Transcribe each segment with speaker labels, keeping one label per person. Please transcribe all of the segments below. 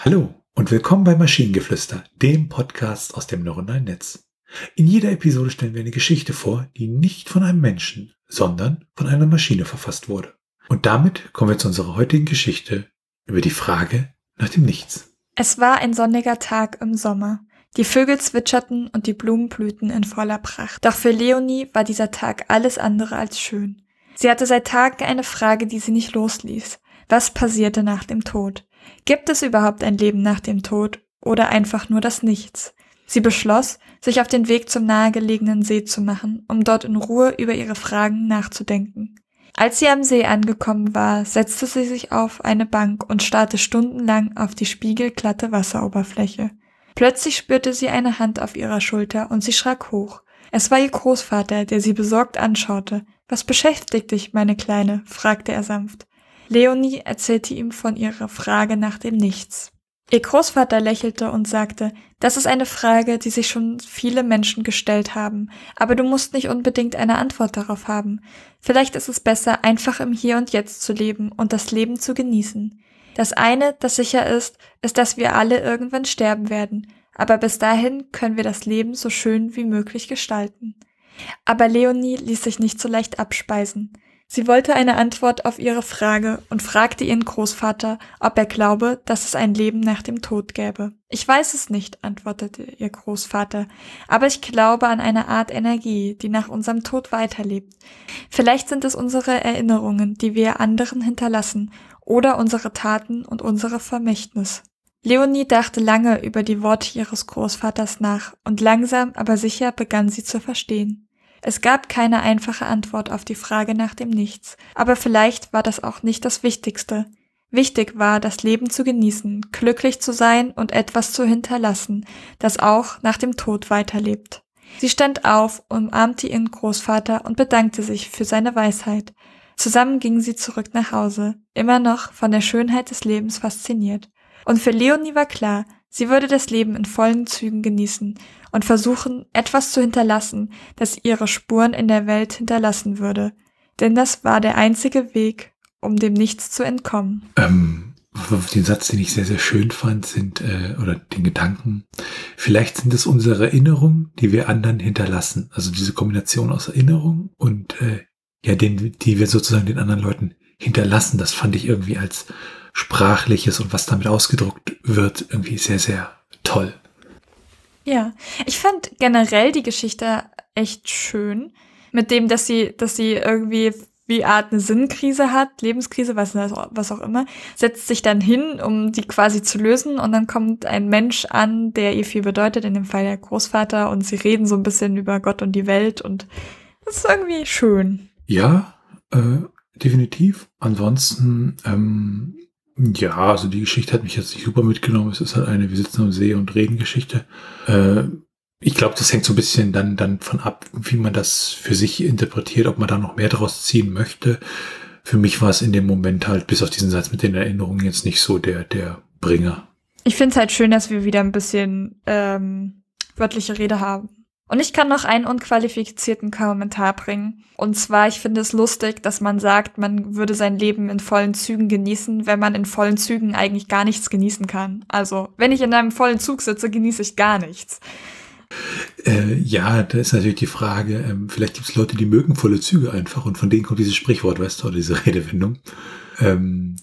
Speaker 1: Hallo und willkommen bei Maschinengeflüster, dem Podcast aus dem neuronalen Netz. In jeder Episode stellen wir eine Geschichte vor, die nicht von einem Menschen, sondern von einer Maschine verfasst wurde. Und damit kommen wir zu unserer heutigen Geschichte über die Frage nach dem Nichts.
Speaker 2: Es war ein sonniger Tag im Sommer. Die Vögel zwitscherten und die Blumen blühten in voller Pracht. Doch für Leonie war dieser Tag alles andere als schön. Sie hatte seit Tagen eine Frage, die sie nicht losließ. Was passierte nach dem Tod? Gibt es überhaupt ein Leben nach dem Tod oder einfach nur das Nichts? Sie beschloss, sich auf den Weg zum nahegelegenen See zu machen, um dort in Ruhe über ihre Fragen nachzudenken. Als sie am See angekommen war, setzte sie sich auf eine Bank und starrte stundenlang auf die spiegelglatte Wasseroberfläche. Plötzlich spürte sie eine Hand auf ihrer Schulter und sie schrak hoch. Es war ihr Großvater, der sie besorgt anschaute. Was beschäftigt dich, meine Kleine? fragte er sanft. Leonie erzählte ihm von ihrer Frage nach dem Nichts. Ihr Großvater lächelte und sagte, das ist eine Frage, die sich schon viele Menschen gestellt haben, aber du musst nicht unbedingt eine Antwort darauf haben. Vielleicht ist es besser, einfach im Hier und Jetzt zu leben und das Leben zu genießen. Das eine, das sicher ist, ist, dass wir alle irgendwann sterben werden, aber bis dahin können wir das Leben so schön wie möglich gestalten. Aber Leonie ließ sich nicht so leicht abspeisen. Sie wollte eine Antwort auf ihre Frage und fragte ihren Großvater, ob er glaube, dass es ein Leben nach dem Tod gäbe. Ich weiß es nicht, antwortete ihr Großvater, aber ich glaube an eine Art Energie, die nach unserem Tod weiterlebt. Vielleicht sind es unsere Erinnerungen, die wir anderen hinterlassen, oder unsere Taten und unsere Vermächtnis. Leonie dachte lange über die Worte ihres Großvaters nach, und langsam aber sicher begann sie zu verstehen. Es gab keine einfache Antwort auf die Frage nach dem Nichts, aber vielleicht war das auch nicht das Wichtigste. Wichtig war, das Leben zu genießen, glücklich zu sein und etwas zu hinterlassen, das auch nach dem Tod weiterlebt. Sie stand auf, umarmte ihren Großvater und bedankte sich für seine Weisheit. Zusammen gingen sie zurück nach Hause, immer noch von der Schönheit des Lebens fasziniert. Und für Leonie war klar, sie würde das Leben in vollen Zügen genießen und versuchen, etwas zu hinterlassen, das ihre Spuren in der Welt hinterlassen würde. Denn das war der einzige Weg, um dem Nichts zu entkommen.
Speaker 1: Ähm, den Satz, den ich sehr, sehr schön fand, sind, äh, oder den Gedanken, vielleicht sind es unsere Erinnerungen, die wir anderen hinterlassen. Also diese Kombination aus Erinnerung und äh, ja, den, die wir sozusagen den anderen Leuten hinterlassen. Das fand ich irgendwie als sprachliches und was damit ausgedruckt wird, irgendwie sehr, sehr toll.
Speaker 2: Ja, ich fand generell die Geschichte echt schön. Mit dem, dass sie, dass sie irgendwie wie Art eine Sinnkrise hat, Lebenskrise, was, was auch immer, setzt sich dann hin, um die quasi zu lösen und dann kommt ein Mensch an, der ihr viel bedeutet, in dem Fall der Großvater und sie reden so ein bisschen über Gott und die Welt und das ist irgendwie schön.
Speaker 1: Ja, äh, definitiv. Ansonsten ähm, ja, also die Geschichte hat mich jetzt nicht super mitgenommen. Es ist halt eine Wir sitzen am See und reden Geschichte. Äh, ich glaube, das hängt so ein bisschen dann, dann von ab, wie man das für sich interpretiert, ob man da noch mehr draus ziehen möchte. Für mich war es in dem Moment halt, bis auf diesen Satz mit den Erinnerungen, jetzt nicht so der, der Bringer.
Speaker 2: Ich finde es halt schön, dass wir wieder ein bisschen ähm, wörtliche Rede haben. Und ich kann noch einen unqualifizierten Kommentar bringen. Und zwar, ich finde es lustig, dass man sagt, man würde sein Leben in vollen Zügen genießen, wenn man in vollen Zügen eigentlich gar nichts genießen kann. Also, wenn ich in einem vollen Zug sitze, genieße ich gar nichts.
Speaker 1: Äh, ja, da ist natürlich die Frage, ähm, vielleicht gibt es Leute, die mögen volle Züge einfach und von denen kommt dieses Sprichwort, weißt du, oder diese Redewendung. Ähm,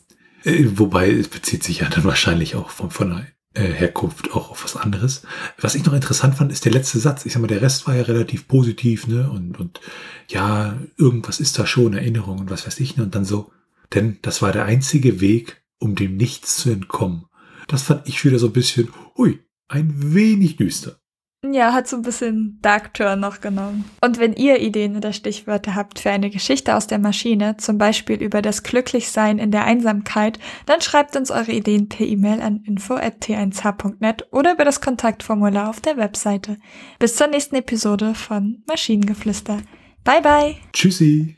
Speaker 1: äh, wobei es bezieht sich ja dann wahrscheinlich auch von, von Herkunft auch auf was anderes. Was ich noch interessant fand, ist der letzte Satz. Ich sag mal, der Rest war ja relativ positiv, ne? Und, und ja, irgendwas ist da schon, Erinnerung und was weiß ich, ne? Und dann so, denn das war der einzige Weg, um dem Nichts zu entkommen. Das fand ich wieder so ein bisschen, hui, ein wenig düster.
Speaker 2: Ja, hat so ein bisschen Dark Turn noch genommen. Und wenn ihr Ideen oder Stichwörter habt für eine Geschichte aus der Maschine, zum Beispiel über das Glücklichsein in der Einsamkeit, dann schreibt uns eure Ideen per E-Mail an info.t1h.net oder über das Kontaktformular auf der Webseite. Bis zur nächsten Episode von Maschinengeflüster. Bye bye.
Speaker 1: Tschüssi.